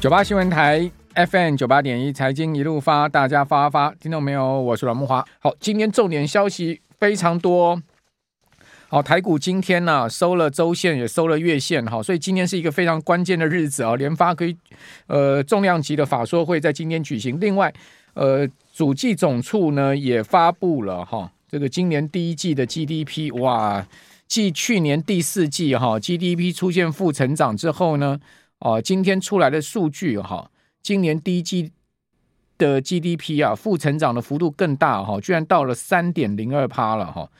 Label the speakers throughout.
Speaker 1: 九八新闻台 FM 九八点一财经一路发，大家发发，听到没有？我是阮慕驊。好，今天重点消息非常多。好，台股今天呢、收了周线，也收了月线，好，所以今天是一个非常关键的日子啊。联发科呃重量级的法说会在今天举行。另外，呃，主计总处呢也发布了哈，这个今年第一季的 GDP，哇，继去年第四季哈 GDP 出现负成长之后呢。哦，今天出来的数据哈，今年第一季的 GDP 啊，负成长的幅度更大哈，居然到了三点零二趴了哈。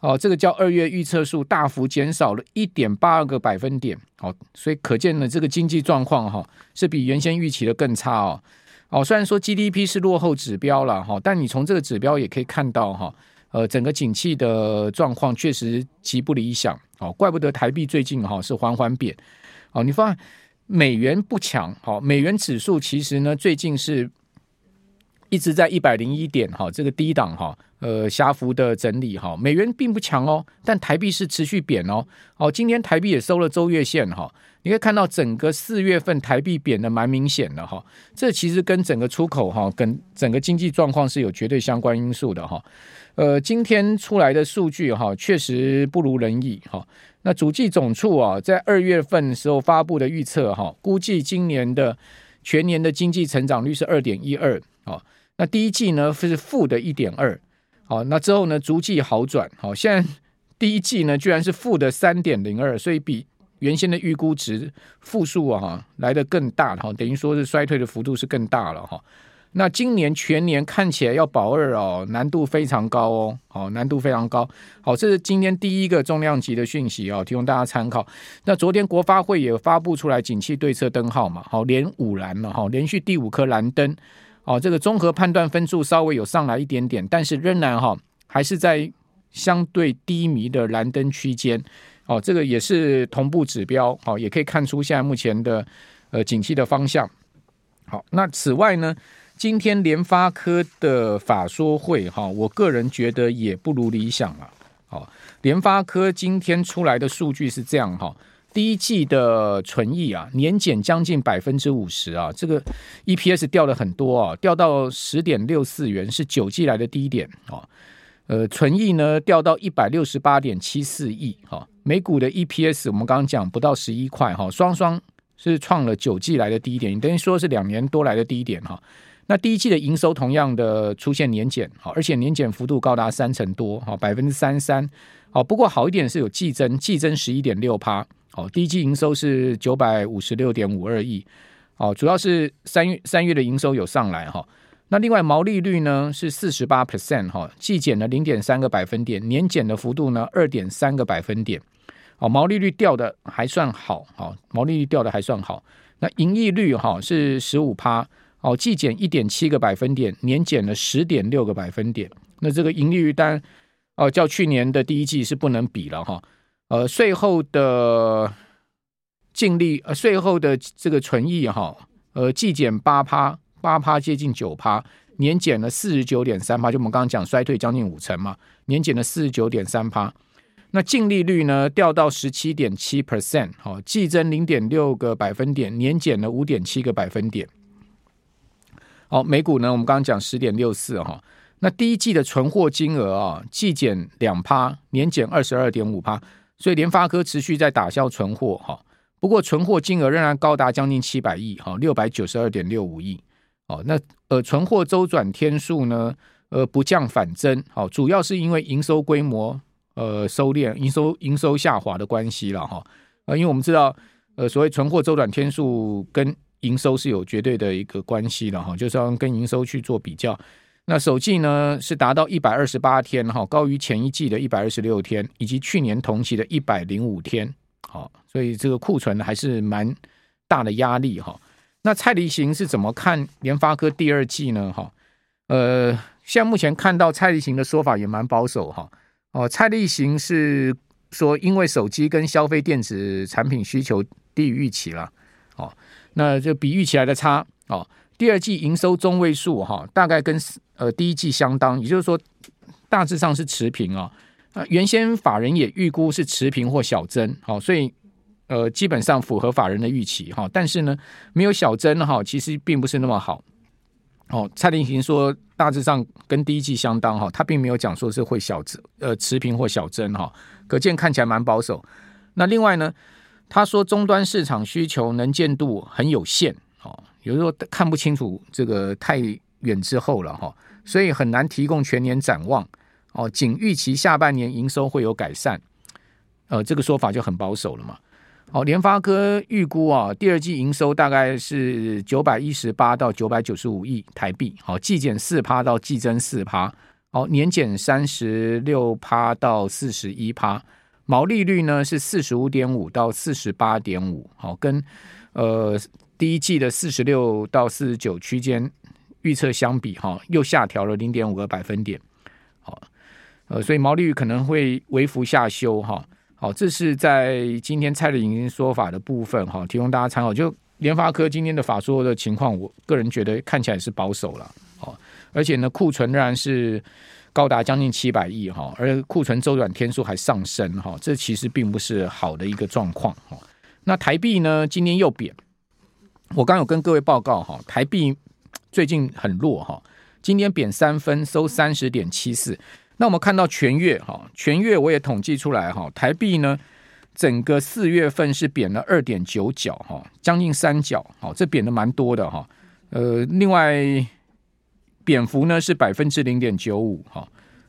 Speaker 1: 哦，这个叫二月预测数大幅减少了一点八二个百分点。哦，所以可见呢，这个经济状况哈是比原先预期的更差哦。哦，虽然说 GDP 是落后指标了哈，但你从这个指标也可以看到哈，呃，整个景气的状况确实极不理想。哦，怪不得台币最近哈是缓缓贬。哦，你发现。美元不强，好，美元指数其实呢，最近是一直在一百零一点，哈，这个低档，哈，呃，狭幅的整理，哈，美元并不强哦，但台币是持续贬哦，哦，今天台币也收了周月线，哈，你可以看到整个四月份台币贬的蛮明显的，哈，这其实跟整个出口，哈，跟整个经济状况是有绝对相关因素的，哈，呃，今天出来的数据，哈，确实不如人意，哈。那主计总处啊，在二月份时候发布的预测哈，估计今年的全年的经济成长率是二点一二，那第一季呢是负的一点二，好，那之后呢逐季好转，好，现在第一季呢居然是负的三点零二，所以比原先的预估值负数啊哈来得更大哈，等于说是衰退的幅度是更大了哈。那今年全年看起来要保二哦，难度非常高哦，好，难度非常高。好，这是今天第一个重量级的讯息哦，提供大家参考。那昨天国发会也发布出来景气对策灯号嘛，好，连五蓝了哈，连续第五颗蓝灯。哦，这个综合判断分数稍微有上来一点点，但是仍然哈还是在相对低迷的蓝灯区间。哦，这个也是同步指标，好，也可以看出现在目前的呃景气的方向。好，那此外呢？今天联发科的法说会哈，我个人觉得也不如理想了。好，联发科今天出来的数据是这样哈，第一季的纯益啊，年减将近百分之五十啊，这个 EPS 掉了很多啊，掉到十点六四元，是九季来的低点啊。呃，纯益呢掉到一百六十八点七四亿哈，每股的 EPS 我们刚刚讲不到十一块哈，双双是创了九季来的低点，等于说是两年多来的低点哈。那第一季的营收同样的出现年减，好，而且年减幅度高达三成多，好，百分之三三，好，不过好一点是有季增，季增十一点六趴，好，第一季营收是九百五十六点五二亿，好，主要是三月三月的营收有上来哈，那另外毛利率呢是四十八 percent 哈，季减了零点三个百分点，年减的幅度呢二点三个百分点，好，毛利率掉的还算好，好，毛利率掉的还算好，那盈利率哈是十五趴。哦，季减一点七个百分点，年减了十点六个百分点。那这个盈利率单，哦，较去年的第一季是不能比了哈。呃，税后的净利，呃，税后的这个纯益哈，呃，季减八趴，八趴接近九趴，年减了四十九点三趴。就我们刚刚讲衰退将近五成嘛，年减了四十九点三趴。那净利率呢掉到十七点七 percent，好，季增零点六个百分点，年减了五点七个百分点。好，美股呢？我们刚刚讲十点六四哈，那第一季的存货金额啊，季减两趴，年减二十二点五趴，所以联发科持续在打消存货哈。不过存货金额仍然高达将近七百亿哈，六百九十二点六五亿。哦，那呃，存货周转天数呢，呃，不降反增，好，主要是因为营收规模呃收敛，营收营收下滑的关系了哈。呃，因为我们知道，呃，所谓存货周转天数跟营收是有绝对的一个关系的哈，就是要跟营收去做比较。那首季呢是达到一百二十八天哈，高于前一季的一百二十六天，以及去年同期的一百零五天。好，所以这个库存还是蛮大的压力哈。那蔡立行是怎么看联发科第二季呢？哈，呃，像目前看到蔡立行的说法也蛮保守哈。哦，蔡立行是说因为手机跟消费电子产品需求低于预期了。哦。那就比预期来的差哦。第二季营收中位数哈，大概跟呃第一季相当，也就是说大致上是持平啊。原先法人也预估是持平或小增，好，所以呃，基本上符合法人的预期哈，但是呢，没有小增哈，其实并不是那么好。哦，蔡力行说大致上跟第一季相当哈，他并没有讲说是会小增呃持平或小增哈，可见看起来蛮保守。那另外呢，他说终端市场需求能见度很有限哦，有时候看不清楚这个太远之后了哈，所以很难提供全年展望哦，仅预期下半年营收会有改善，呃，这个说法就很保守了嘛。哦，联发科预估啊，第二季营收大概是九百一十八到九百九十五亿台币，好，季减四趴到季增四趴，好，年减三十六趴到四十一趴，毛利率呢是四十五点五到四十八点五，好，跟呃第一季的四十六到四十九区间预测相比，哈，又下调了零点五个百分点，好，呃，所以毛利率可能会微幅下修，哈。好，这是在今天蔡力行说法的部分哈，提供大家参考。就联发科今天的法说的情况，我个人觉得看起来是保守了。好，而且呢，库存仍然是高达将近七百亿哈，而库存周转天数还上升哈，这其实并不是好的一个状况哈。那台币呢，今天又贬，我刚有跟各位报告哈，台币最近很弱哈，今天贬三分，收三十点七四。那我们看到全月哈，全月我也统计出来哈，台币呢，整个四月份是贬了二点九角哈，将近三角，好，这贬的蛮多的哈。呃，另外贬幅呢是百分之零点九五哈，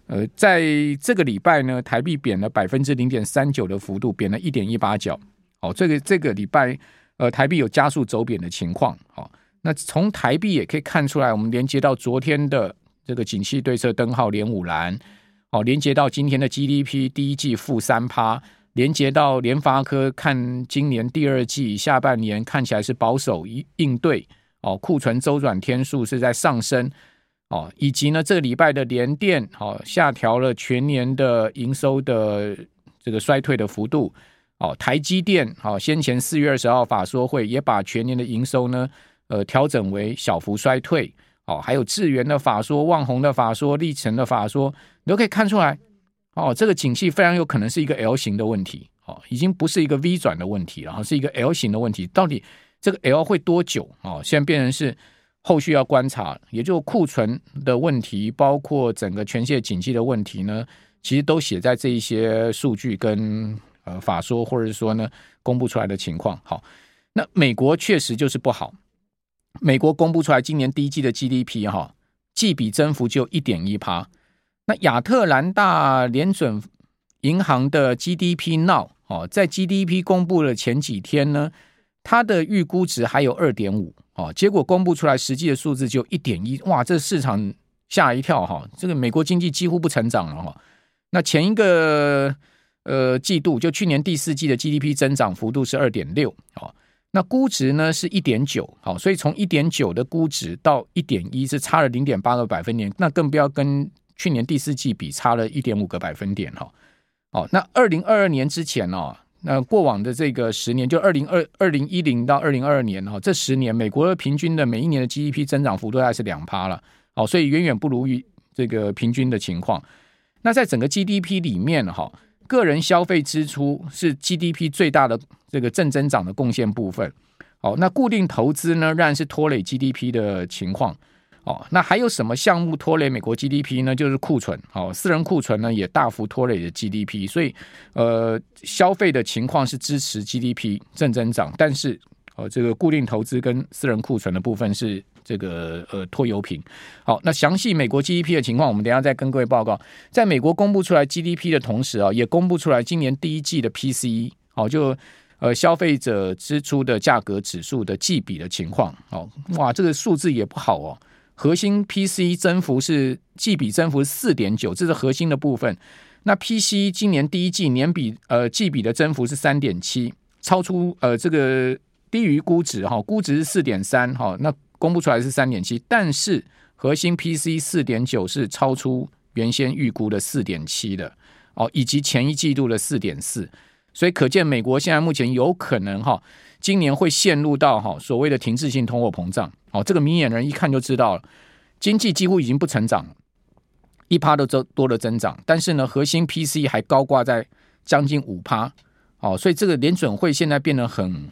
Speaker 1: 呃，在这个礼拜呢，台币贬了百分之零点三九的幅度，贬了一点一八角。好，这个这个礼拜呃，台币有加速走贬的情况。好，那从台币也可以看出来，我们连接到昨天的这个景气对策灯号连五蓝。哦，连接到今天的 GDP 第一季负三趴，连接到联发科看今年第二季下半年看起来是保守应应对哦，库存周转天数是在上升哦，以及呢这个礼拜的联电哦下调了全年的营收的这个衰退的幅度哦，台积电哦先前四月二十号法说会也把全年的营收呢呃调整为小幅衰退。哦，还有智源的法说、旺宏的法说、力成的法说，你都可以看出来，哦，这个景气非常有可能是一个 L 型的问题，哦，已经不是一个 V 转的问题了，然后是一个 L 型的问题。到底这个 L 会多久？哦，现在变成是后续要观察，也就库存的问题，包括整个全线景气的问题呢，其实都写在这一些数据跟呃法说，或者是说呢公布出来的情况。好，那美国确实就是不好。美国公布出来今年第一季的 GDP 哈，季比增幅就一点一趴。那亚特兰大联准银行的 GDP Now 哦，在 GDP 公布了前几天呢，它的预估值还有二点五哦，结果公布出来实际的数字就一点一，哇，这市场吓一跳哈，这个美国经济几乎不成长了哈。那前一个呃季度就去年第四季的 GDP 增长幅度是二点六哦。那估值呢是一点九，好，所以从一点九的估值到一点一是差了零点八个百分点，那更不要跟去年第四季比差了一点五个百分点哈。哦，那二零二二年之前哦，那过往的这个十年，就二零二二零一零到二零二二年哈，这十年美国的平均的每一年的 GDP 增长幅度大概是两趴了，哦，所以远远不如于这个平均的情况。那在整个 GDP 里面哈。个人消费支出是 GDP 最大的这个正增长的贡献部分。哦，那固定投资呢，仍然是拖累 GDP 的情况。哦，那还有什么项目拖累美国 GDP 呢？就是库存。哦，私人库存呢也大幅拖累了 GDP。所以，呃，消费的情况是支持 GDP 正增长，但是，呃，这个固定投资跟私人库存的部分是。这个呃拖油瓶，好，那详细美国 GDP 的情况，我们等下再跟各位报告。在美国公布出来 GDP 的同时啊，也公布出来今年第一季的 PCE，好，就呃消费者支出的价格指数的季比的情况，哦，哇，这个数字也不好哦。核心 PC 增幅是季比增幅四点九，这是核心的部分。那 PC 今年第一季年比呃季比的增幅是三点七，超出呃这个低于估值哈，估值是四点三哈，那。公布出来是三点七，但是核心 PC 四点九是超出原先预估的四点七的哦，以及前一季度的四点四，所以可见美国现在目前有可能哈，今年会陷入到哈所谓的停滞性通货膨胀哦，这个明眼人一看就知道了，经济几乎已经不成长，一趴都多多的增长，但是呢，核心 PC 还高挂在将近五趴哦，所以这个联准会现在变得很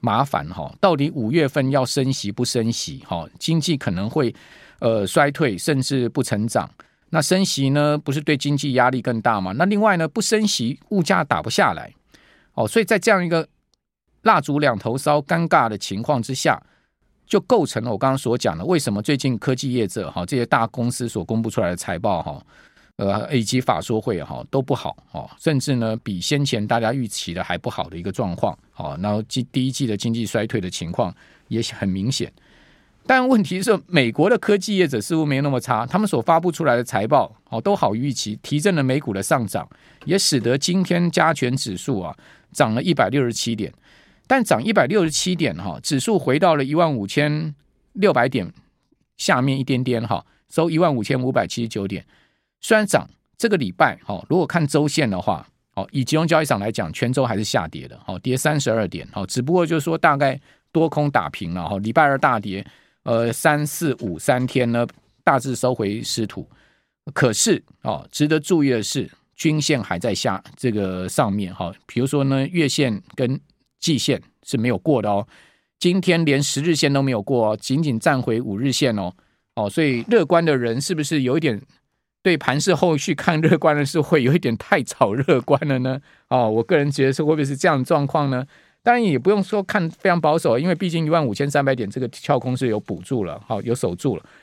Speaker 1: 麻烦哈。到底五月份要升息不升息？哈，经济可能会呃衰退，甚至不成长。那升息呢，不是对经济压力更大吗？那另外呢，不升息，物价打不下来。哦，所以在这样一个蜡烛两头烧、尴尬的情况之下，就构成了我刚刚所讲的，为什么最近科技业者哈这些大公司所公布出来的财报哈，呃以及法说会哈都不好哦，甚至呢比先前大家预期的还不好的一个状况。哦，然后第第一季的经济衰退的情况也很明显。但问题是，美国的科技业者似乎没有那么差，他们所发布出来的财报哦都好预期，提振了美股的上涨，也使得今天加权指数啊涨了一百六十七点，但涨一百六十七点哈，指数回到了一万五千六百点下面一点点哈，收一万五千五百七十九点。虽然涨，这个礼拜哈，如果看周线的话，哦以集中交易场来讲，全周还是下跌的，哦跌三十二点，哦只不过就是说大概多空打平了哈，礼拜二大跌。呃，三四五三天呢，大致收回失土。可是哦，值得注意的是，均线还在下这个上面哈。比如说呢，月线跟季线是没有过的哦。今天连十日线都没有过哦，仅仅站回五日线哦。哦，所以乐观的人是不是有一点对盘势后续看乐观的是会有一点太早乐观了呢？哦，我个人觉得是会不会是这样的状况呢？当然也不用说看非常保守，因为毕竟一万五千三百点这个跳空是有补助了，好有守住了。